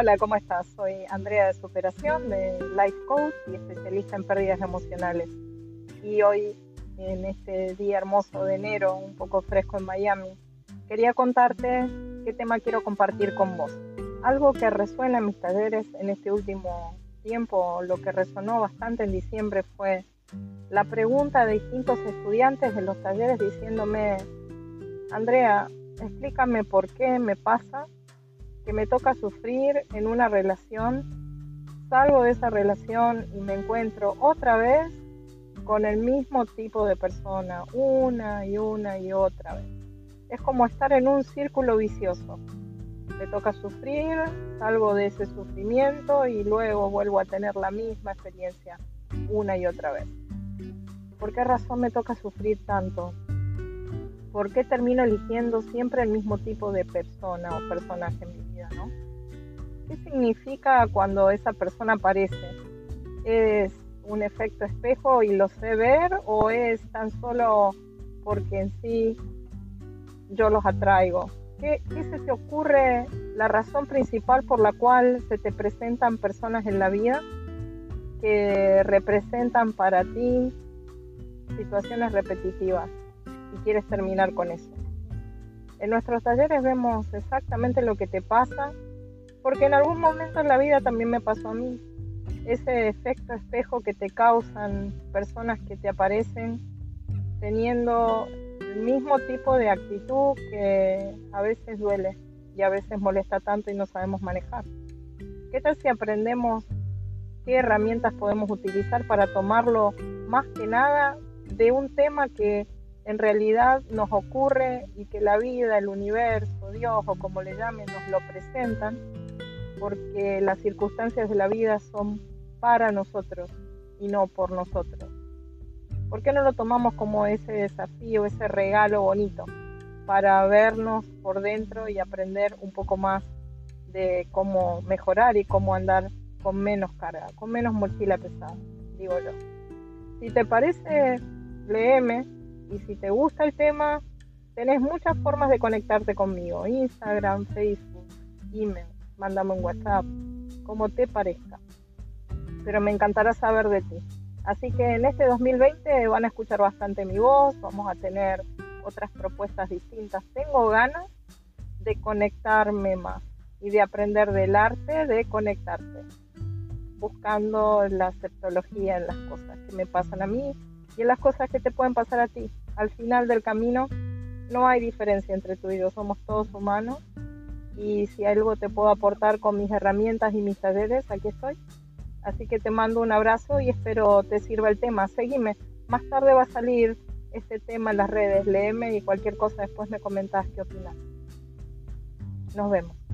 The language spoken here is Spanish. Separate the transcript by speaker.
Speaker 1: Hola, ¿cómo estás? Soy Andrea de Superación, de Life Coach y especialista en pérdidas emocionales. Y hoy, en este día hermoso de enero, un poco fresco en Miami, quería contarte qué tema quiero compartir con vos. Algo que resuena en mis talleres en este último tiempo, lo que resonó bastante en diciembre fue la pregunta de distintos estudiantes de los talleres diciéndome, Andrea, explícame por qué me pasa que me toca sufrir en una relación, salgo de esa relación y me encuentro otra vez con el mismo tipo de persona, una y una y otra vez. Es como estar en un círculo vicioso. Me toca sufrir, salgo de ese sufrimiento y luego vuelvo a tener la misma experiencia una y otra vez. ¿Por qué razón me toca sufrir tanto? ¿Por qué termino eligiendo siempre el mismo tipo de persona o personaje en mi vida? ¿Qué significa cuando esa persona aparece? ¿Es un efecto espejo y lo sé ver o es tan solo porque en sí yo los atraigo? ¿Qué, ¿Qué, se te ocurre la razón principal por la cual se te presentan personas en la vida que representan para ti situaciones repetitivas? y quieres terminar con eso. En nuestros talleres vemos exactamente lo que te pasa, porque en algún momento en la vida también me pasó a mí. Ese efecto espejo que te causan personas que te aparecen teniendo el mismo tipo de actitud que a veces duele y a veces molesta tanto y no sabemos manejar. ¿Qué tal si aprendemos qué herramientas podemos utilizar para tomarlo más que nada de un tema que en realidad nos ocurre y que la vida, el universo, Dios o como le llamen, nos lo presentan, porque las circunstancias de la vida son para nosotros y no por nosotros. ¿Por qué no lo tomamos como ese desafío, ese regalo bonito para vernos por dentro y aprender un poco más de cómo mejorar y cómo andar con menos carga, con menos mochila pesada, digo yo. Si te parece, léeme y si te gusta el tema, tenés muchas formas de conectarte conmigo. Instagram, Facebook, email, mándame un WhatsApp, como te parezca. Pero me encantará saber de ti. Así que en este 2020 van a escuchar bastante mi voz, vamos a tener otras propuestas distintas. Tengo ganas de conectarme más y de aprender del arte de conectarte, buscando la aceptología en las cosas que me pasan a mí, y en las cosas que te pueden pasar a ti. Al final del camino no hay diferencia entre tú y yo, somos todos humanos y si algo te puedo aportar con mis herramientas y mis talleres, aquí estoy. Así que te mando un abrazo y espero te sirva el tema. Seguime, más tarde va a salir este tema en las redes, léeme y cualquier cosa después me comentás qué opinas. Nos vemos.